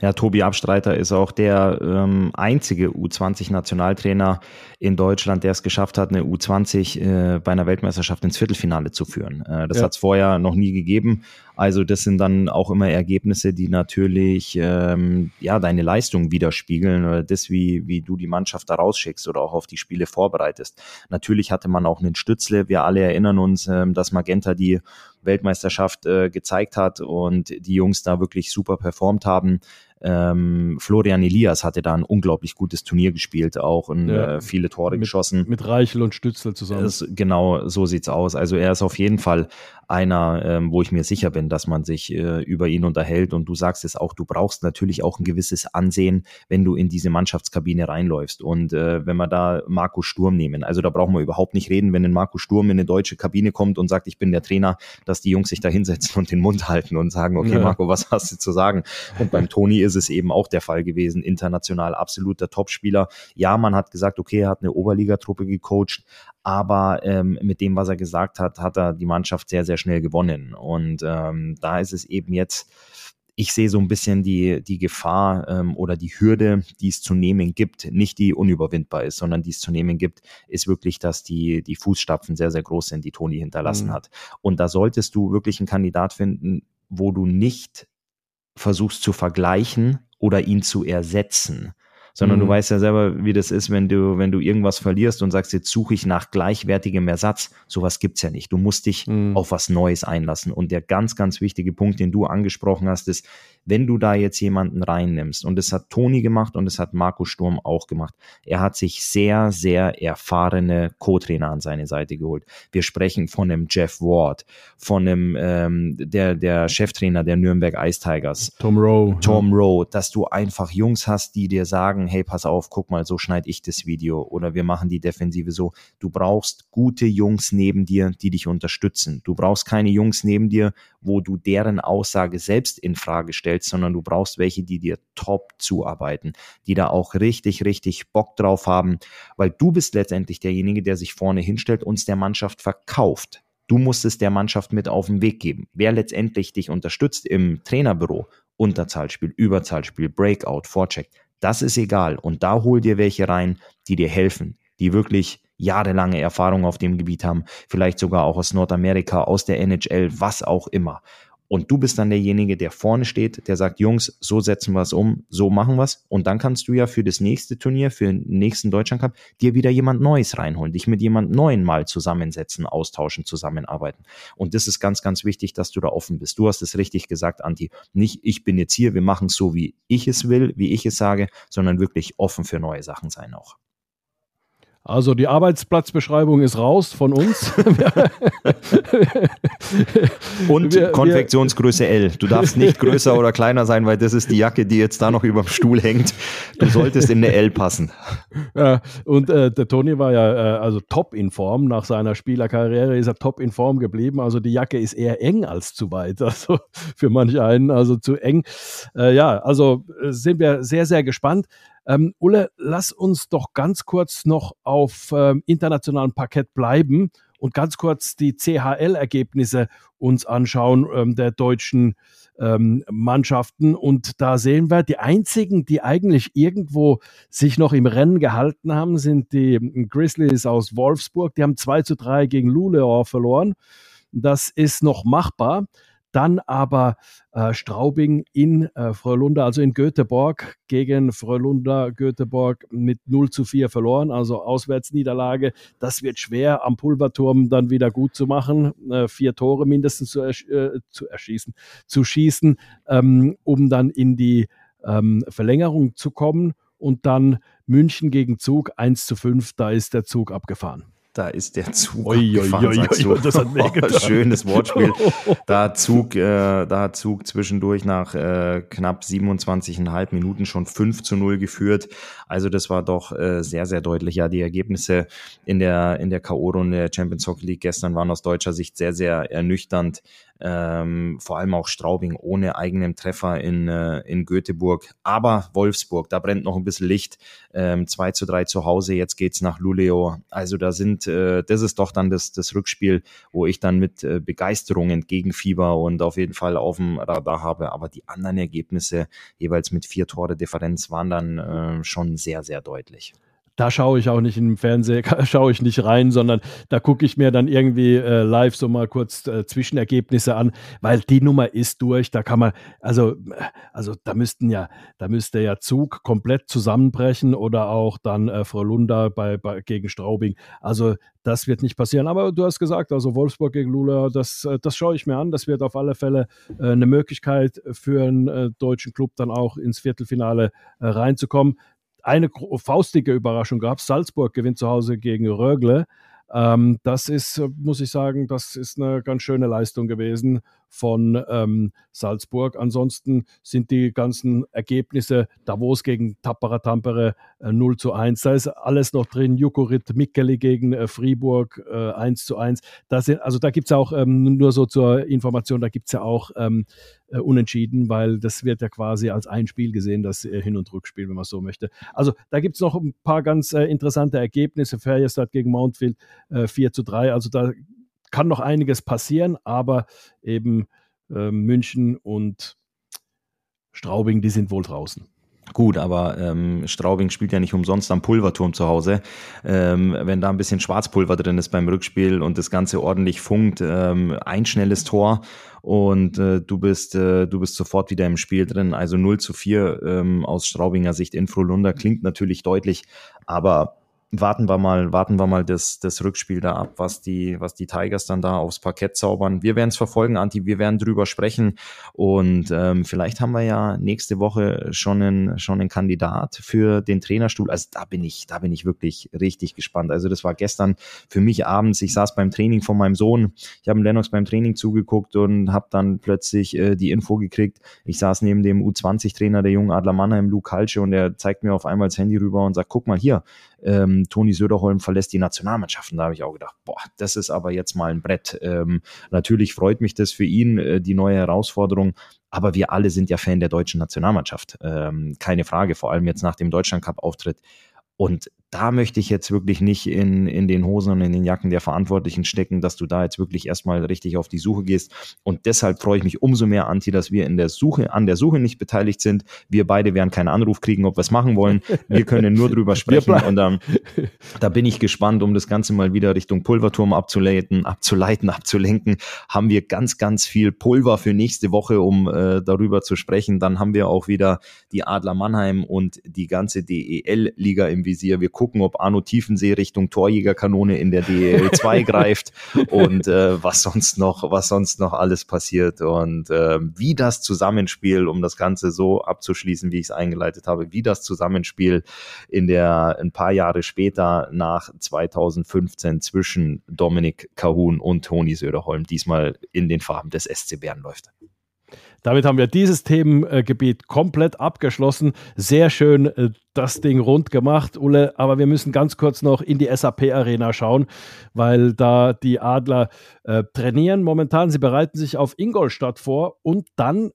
Ja, Tobi Abstreiter ist auch der ähm, einzige U20-Nationaltrainer in Deutschland, der es geschafft hat, eine U20 äh, bei einer Weltmeisterschaft ins Viertelfinale zu führen. Äh, das ja. hat es vorher noch nie gegeben. Also das sind dann auch immer Ergebnisse, die natürlich ähm, ja deine Leistung widerspiegeln oder das, wie, wie du die Mannschaft da rausschickst oder auch auf die Spiele vorbereitest. Natürlich hatte man auch einen Stützle. Wir alle erinnern uns, ähm, dass Magenta die Weltmeisterschaft äh, gezeigt hat und die Jungs da wirklich super performt haben. Ähm, Florian Elias hatte da ein unglaublich gutes Turnier gespielt, auch und ja, äh, viele Tore mit, geschossen. Mit Reichel und Stützel zusammen. Das, genau, so sieht's aus. Also er ist auf jeden Fall einer, ähm, wo ich mir sicher bin, dass man sich äh, über ihn unterhält. Und du sagst es auch, du brauchst natürlich auch ein gewisses Ansehen, wenn du in diese Mannschaftskabine reinläufst. Und äh, wenn wir da Marco Sturm nehmen, also da brauchen wir überhaupt nicht reden, wenn ein Marco Sturm in eine deutsche Kabine kommt und sagt, ich bin der Trainer, dass die Jungs sich da hinsetzen und den Mund halten und sagen, okay, ja. Marco, was hast du zu sagen? Und beim Toni ist es eben auch der Fall gewesen, international absoluter Topspieler. Ja, man hat gesagt, okay, er hat eine Oberligatruppe gecoacht, aber ähm, mit dem, was er gesagt hat, hat er die Mannschaft sehr, sehr schnell gewonnen. Und ähm, da ist es eben jetzt, ich sehe so ein bisschen die, die Gefahr ähm, oder die Hürde, die es zu nehmen gibt, nicht die unüberwindbar ist, sondern die es zu nehmen gibt, ist wirklich, dass die, die Fußstapfen sehr, sehr groß sind, die Toni hinterlassen mhm. hat. Und da solltest du wirklich einen Kandidat finden, wo du nicht versuchst zu vergleichen oder ihn zu ersetzen, sondern mhm. du weißt ja selber, wie das ist, wenn du, wenn du irgendwas verlierst und sagst, jetzt suche ich nach gleichwertigem Ersatz. Sowas gibt's ja nicht. Du musst dich mhm. auf was Neues einlassen. Und der ganz, ganz wichtige Punkt, den du angesprochen hast, ist, wenn du da jetzt jemanden reinnimmst, und das hat Toni gemacht und das hat Marco Sturm auch gemacht, er hat sich sehr, sehr erfahrene Co-Trainer an seine Seite geholt. Wir sprechen von einem Jeff Ward, von einem, ähm, der, der Cheftrainer der Nürnberg Ice Tigers. Tom Rowe. Tom. Rowe, dass du einfach Jungs hast, die dir sagen, hey, pass auf, guck mal, so schneide ich das Video oder wir machen die Defensive so. Du brauchst gute Jungs neben dir, die dich unterstützen. Du brauchst keine Jungs neben dir, wo du deren Aussage selbst in Frage stellst, sondern du brauchst welche, die dir top zuarbeiten, die da auch richtig, richtig Bock drauf haben, weil du bist letztendlich derjenige, der sich vorne hinstellt und es der Mannschaft verkauft. Du musst es der Mannschaft mit auf den Weg geben. Wer letztendlich dich unterstützt im Trainerbüro, Unterzahlspiel, Überzahlspiel, Breakout, Vorcheck, das ist egal. Und da hol dir welche rein, die dir helfen, die wirklich jahrelange Erfahrung auf dem Gebiet haben, vielleicht sogar auch aus Nordamerika, aus der NHL, was auch immer. Und du bist dann derjenige, der vorne steht, der sagt, Jungs, so setzen wir es um, so machen wir es. Und dann kannst du ja für das nächste Turnier, für den nächsten Deutschland Cup, dir wieder jemand Neues reinholen, dich mit jemand Neuen mal zusammensetzen, austauschen, zusammenarbeiten. Und das ist ganz, ganz wichtig, dass du da offen bist. Du hast es richtig gesagt, Anti. Nicht, ich bin jetzt hier, wir machen es so, wie ich es will, wie ich es sage, sondern wirklich offen für neue Sachen sein auch. Also die Arbeitsplatzbeschreibung ist raus von uns. *laughs* *laughs* Und wir, Konfektionsgröße L. Du darfst nicht größer oder kleiner sein, weil das ist die Jacke, die jetzt da noch über dem Stuhl hängt. Du solltest in eine L passen. Ja, und äh, der Toni war ja äh, also top in Form. Nach seiner Spielerkarriere ist er top in Form geblieben. Also die Jacke ist eher eng als zu weit. *laughs* Also für manch einen also zu eng. Äh, ja, also äh, sind wir sehr, sehr gespannt. Ähm, Ulle, lass uns doch ganz kurz noch auf ähm, internationalem Parkett bleiben und ganz kurz die CHL-Ergebnisse uns anschauen ähm, der deutschen ähm, Mannschaften. Und da sehen wir, die einzigen, die eigentlich irgendwo sich noch im Rennen gehalten haben, sind die Grizzlies aus Wolfsburg. Die haben 2 zu 3 gegen Luleå verloren. Das ist noch machbar. Dann aber äh, Straubing in äh, Frölunda, also in Göteborg, gegen Frölunda Göteborg mit 0 zu 4 verloren, also Auswärtsniederlage. Das wird schwer am Pulverturm dann wieder gut zu machen, äh, vier Tore mindestens zu, ersch äh, zu erschießen, zu schießen, ähm, um dann in die ähm, Verlängerung zu kommen. Und dann München gegen Zug 1 zu 5, da ist der Zug abgefahren. Da ist der Zug oi, gefahren, oi, sagst oi, *laughs* Das hat oh, *laughs* schönes Wortspiel. *laughs* Da Zug, äh, da hat Zug zwischendurch nach äh, knapp 27,5 Minuten schon 5 zu 0 geführt. Also das war doch äh, sehr, sehr deutlich. Ja, die Ergebnisse in der, in der K.O.-Runde der Champions Hockey League gestern waren aus deutscher Sicht sehr, sehr ernüchternd ähm, vor allem auch Straubing ohne eigenen Treffer in, äh, in Göteborg. Aber Wolfsburg, da brennt noch ein bisschen Licht. Ähm, 2 zu 3 zu Hause, jetzt geht's nach Luleå. Also da sind, äh, das ist doch dann das, das Rückspiel, wo ich dann mit äh, Begeisterung entgegenfieber und auf jeden Fall auf dem Radar habe. Aber die anderen Ergebnisse, jeweils mit vier Tore Differenz, waren dann äh, schon sehr, sehr deutlich da schaue ich auch nicht im Fernsehen, *laughs* schaue ich nicht rein, sondern da gucke ich mir dann irgendwie äh, live so mal kurz äh, Zwischenergebnisse an, weil die Nummer ist durch. Da kann man, also, also da müssten ja, da müsste ja Zug komplett zusammenbrechen oder auch dann äh, Frau Lunda bei, bei, gegen Straubing. Also das wird nicht passieren. Aber du hast gesagt, also Wolfsburg gegen Lula, das, äh, das schaue ich mir an. Das wird auf alle Fälle äh, eine Möglichkeit für einen äh, deutschen Club dann auch ins Viertelfinale äh, reinzukommen eine faustige Überraschung gab. Salzburg gewinnt zu Hause gegen Rögle. Ähm, das ist, äh, muss ich sagen, das ist eine ganz schöne Leistung gewesen von ähm, Salzburg. Ansonsten sind die ganzen Ergebnisse Davos gegen Tappara Tampere äh, 0 zu 1. Da ist alles noch drin. Jukurit Mikkeli gegen äh, Fribourg äh, 1 zu 1. Da sind, also da gibt es auch, ähm, nur so zur Information, da gibt es ja auch ähm, äh, Unentschieden, weil das wird ja quasi als ein Spiel gesehen, das äh, Hin- und Rückspiel, wenn man so möchte. Also da gibt es noch ein paar ganz äh, interessante Ergebnisse. Ferjestad gegen Mountfield 4 zu 3. Also da kann noch einiges passieren, aber eben äh, München und Straubing, die sind wohl draußen. Gut, aber ähm, Straubing spielt ja nicht umsonst am Pulverturm zu Hause. Ähm, wenn da ein bisschen Schwarzpulver drin ist beim Rückspiel und das Ganze ordentlich funkt, ähm, ein schnelles Tor und äh, du bist äh, du bist sofort wieder im Spiel drin. Also 0 zu 4 ähm, aus Straubinger Sicht in Frohlunda klingt natürlich deutlich, aber warten wir mal, warten wir mal das, das Rückspiel da ab, was die, was die Tigers dann da aufs Parkett zaubern. Wir werden es verfolgen, Anti, wir werden drüber sprechen und ähm, vielleicht haben wir ja nächste Woche schon einen, schon einen Kandidat für den Trainerstuhl. Also da bin ich, da bin ich wirklich richtig gespannt. Also das war gestern für mich abends. Ich saß beim Training von meinem Sohn. Ich habe Lennox beim Training zugeguckt und habe dann plötzlich äh, die Info gekriegt. Ich saß neben dem U20-Trainer der jungen Adler Mannheim, Luke Halsche, und er zeigt mir auf einmal das Handy rüber und sagt, guck mal hier, ähm, Toni Söderholm verlässt die Nationalmannschaften. Da habe ich auch gedacht, boah, das ist aber jetzt mal ein Brett. Ähm, natürlich freut mich das für ihn, äh, die neue Herausforderung. Aber wir alle sind ja Fan der deutschen Nationalmannschaft. Ähm, keine Frage, vor allem jetzt nach dem Deutschlandcup-Auftritt. Und da möchte ich jetzt wirklich nicht in, in den Hosen und in den Jacken der Verantwortlichen stecken, dass du da jetzt wirklich erstmal richtig auf die Suche gehst. Und deshalb freue ich mich umso mehr, Anti, dass wir in der Suche, an der Suche nicht beteiligt sind. Wir beide werden keinen Anruf kriegen, ob wir es machen wollen. Wir können nur drüber *laughs* sprechen. Und ähm, da bin ich gespannt, um das Ganze mal wieder Richtung Pulverturm abzuleiten, abzuleiten, abzulenken. Haben wir ganz, ganz viel Pulver für nächste Woche, um äh, darüber zu sprechen. Dann haben wir auch wieder die Adler Mannheim und die ganze DEL-Liga im Visier. Wir gucken, ob Arno Tiefensee Richtung Torjägerkanone in der DEL 2 *laughs* greift und äh, was sonst noch, was sonst noch alles passiert und äh, wie das Zusammenspiel, um das Ganze so abzuschließen, wie ich es eingeleitet habe, wie das Zusammenspiel in der ein paar Jahre später nach 2015 zwischen Dominik Kahun und Toni Söderholm diesmal in den Farben des SC Bern läuft. Damit haben wir dieses Themengebiet komplett abgeschlossen. Sehr schön äh, das Ding rund gemacht, Ulle. Aber wir müssen ganz kurz noch in die SAP-Arena schauen, weil da die Adler äh, trainieren momentan. Sie bereiten sich auf Ingolstadt vor und dann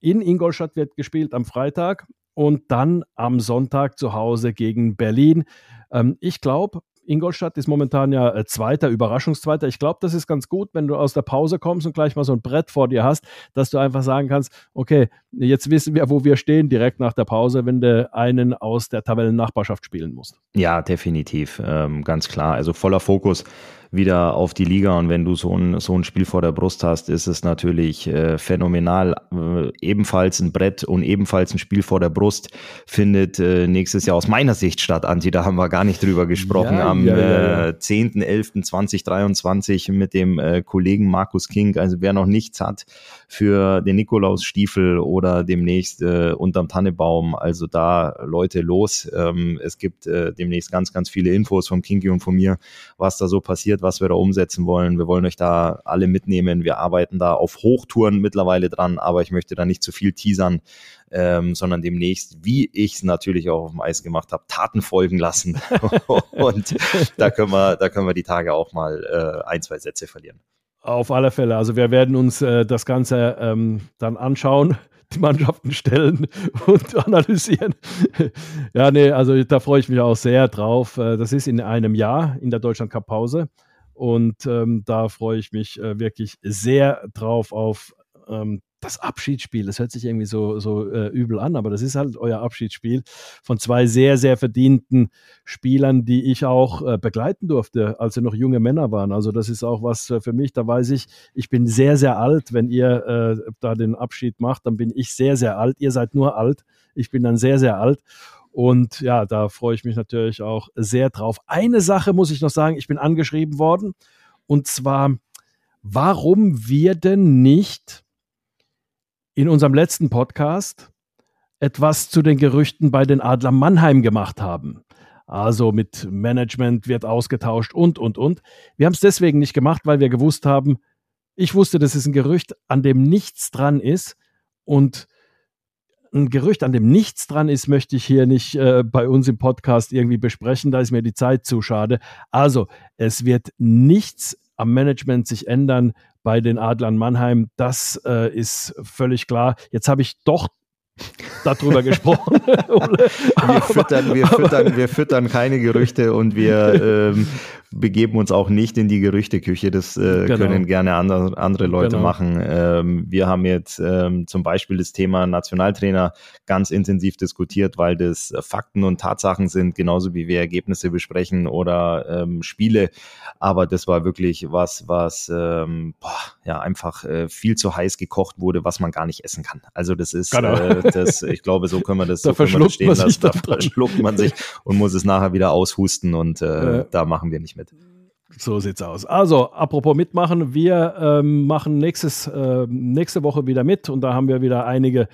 in Ingolstadt wird gespielt am Freitag und dann am Sonntag zu Hause gegen Berlin. Ähm, ich glaube, Ingolstadt ist momentan ja äh, Zweiter, Überraschungszweiter. Ich glaube, das ist ganz gut, wenn du aus der Pause kommst und gleich mal so ein Brett vor dir hast, dass du einfach sagen kannst, okay, jetzt wissen wir, wo wir stehen direkt nach der Pause, wenn du einen aus der Tabellennachbarschaft spielen musst. Ja, definitiv, ähm, ganz klar. Also voller Fokus wieder auf die Liga. Und wenn du so ein, so ein Spiel vor der Brust hast, ist es natürlich äh, phänomenal. Äh, ebenfalls ein Brett und ebenfalls ein Spiel vor der Brust findet äh, nächstes Jahr aus meiner Sicht statt, Anti. Da haben wir gar nicht drüber gesprochen. Ja, Am ja, ja, äh, 10.11.2023 mit dem äh, Kollegen Markus King. Also wer noch nichts hat für den Nikolausstiefel oder demnächst äh, unterm Tannebaum, also da Leute los. Ähm, es gibt äh, demnächst ganz, ganz viele Infos vom Kinky und von mir, was da so passiert passiert, was wir da umsetzen wollen. Wir wollen euch da alle mitnehmen. Wir arbeiten da auf Hochtouren mittlerweile dran, aber ich möchte da nicht zu viel teasern, ähm, sondern demnächst, wie ich es natürlich auch auf dem Eis gemacht habe, Taten folgen lassen. *laughs* Und da können wir, da können wir die Tage auch mal äh, ein, zwei Sätze verlieren. Auf alle Fälle. Also wir werden uns äh, das Ganze ähm, dann anschauen die Mannschaften stellen *laughs* und analysieren. ja, nee, also da freue ich mich auch sehr drauf. Äh, das ist in einem Jahr in der Deutschland Cup Pause. Und ähm, da freue ich mich äh, wirklich sehr drauf auf ähm, das Abschiedsspiel, das hört sich irgendwie so, so äh, übel an, aber das ist halt euer Abschiedsspiel von zwei sehr, sehr verdienten Spielern, die ich auch äh, begleiten durfte, als sie noch junge Männer waren. Also das ist auch was äh, für mich, da weiß ich, ich bin sehr, sehr alt. Wenn ihr äh, da den Abschied macht, dann bin ich sehr, sehr alt. Ihr seid nur alt. Ich bin dann sehr, sehr alt. Und ja, da freue ich mich natürlich auch sehr drauf. Eine Sache muss ich noch sagen, ich bin angeschrieben worden. Und zwar, warum wir denn nicht in unserem letzten Podcast etwas zu den Gerüchten bei den Adler Mannheim gemacht haben. Also mit Management wird ausgetauscht und, und, und. Wir haben es deswegen nicht gemacht, weil wir gewusst haben, ich wusste, das ist ein Gerücht, an dem nichts dran ist. Und ein Gerücht, an dem nichts dran ist, möchte ich hier nicht äh, bei uns im Podcast irgendwie besprechen. Da ist mir die Zeit zu schade. Also, es wird nichts am Management sich ändern bei den Adlern Mannheim. Das äh, ist völlig klar. Jetzt habe ich doch darüber gesprochen. *laughs* wir, füttern, wir, füttern, wir füttern keine Gerüchte und wir *laughs* ähm, begeben uns auch nicht in die Gerüchteküche. Das äh, genau. können gerne andere, andere Leute genau. machen. Ähm, wir haben jetzt ähm, zum Beispiel das Thema Nationaltrainer ganz intensiv diskutiert, weil das Fakten und Tatsachen sind, genauso wie wir Ergebnisse besprechen oder ähm, Spiele. Aber das war wirklich was, was ähm, boah, ja einfach äh, viel zu heiß gekocht wurde, was man gar nicht essen kann. Also das ist, genau. äh, das, ich glaube, so können wir das, *laughs* da so können wir das stehen lassen. Da verschluckt man sich und muss es nachher wieder aushusten und äh, ja. da machen wir nicht mit mit. So sieht's aus. Also, apropos mitmachen, wir ähm, machen nächstes, äh, nächste Woche wieder mit und da haben wir wieder einige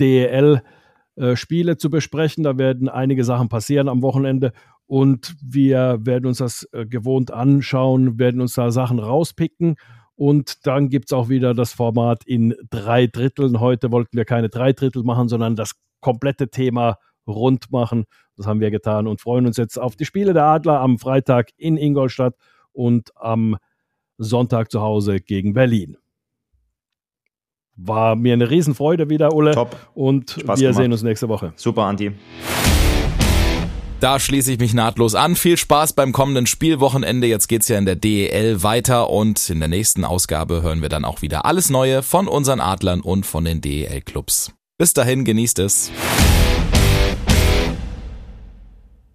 DEL-Spiele äh, zu besprechen. Da werden einige Sachen passieren am Wochenende und wir werden uns das äh, gewohnt anschauen, werden uns da Sachen rauspicken. Und dann gibt es auch wieder das Format in drei Dritteln. Heute wollten wir keine drei Drittel machen, sondern das komplette Thema rund machen. Das haben wir getan und freuen uns jetzt auf die Spiele der Adler am Freitag in Ingolstadt und am Sonntag zu Hause gegen Berlin. War mir eine Riesenfreude wieder, Ulle. Top. Und Spaß wir gemacht. sehen uns nächste Woche. Super, Anti. Da schließe ich mich nahtlos an. Viel Spaß beim kommenden Spielwochenende. Jetzt geht's ja in der DEL weiter und in der nächsten Ausgabe hören wir dann auch wieder alles Neue von unseren Adlern und von den DEL-Clubs. Bis dahin, genießt es.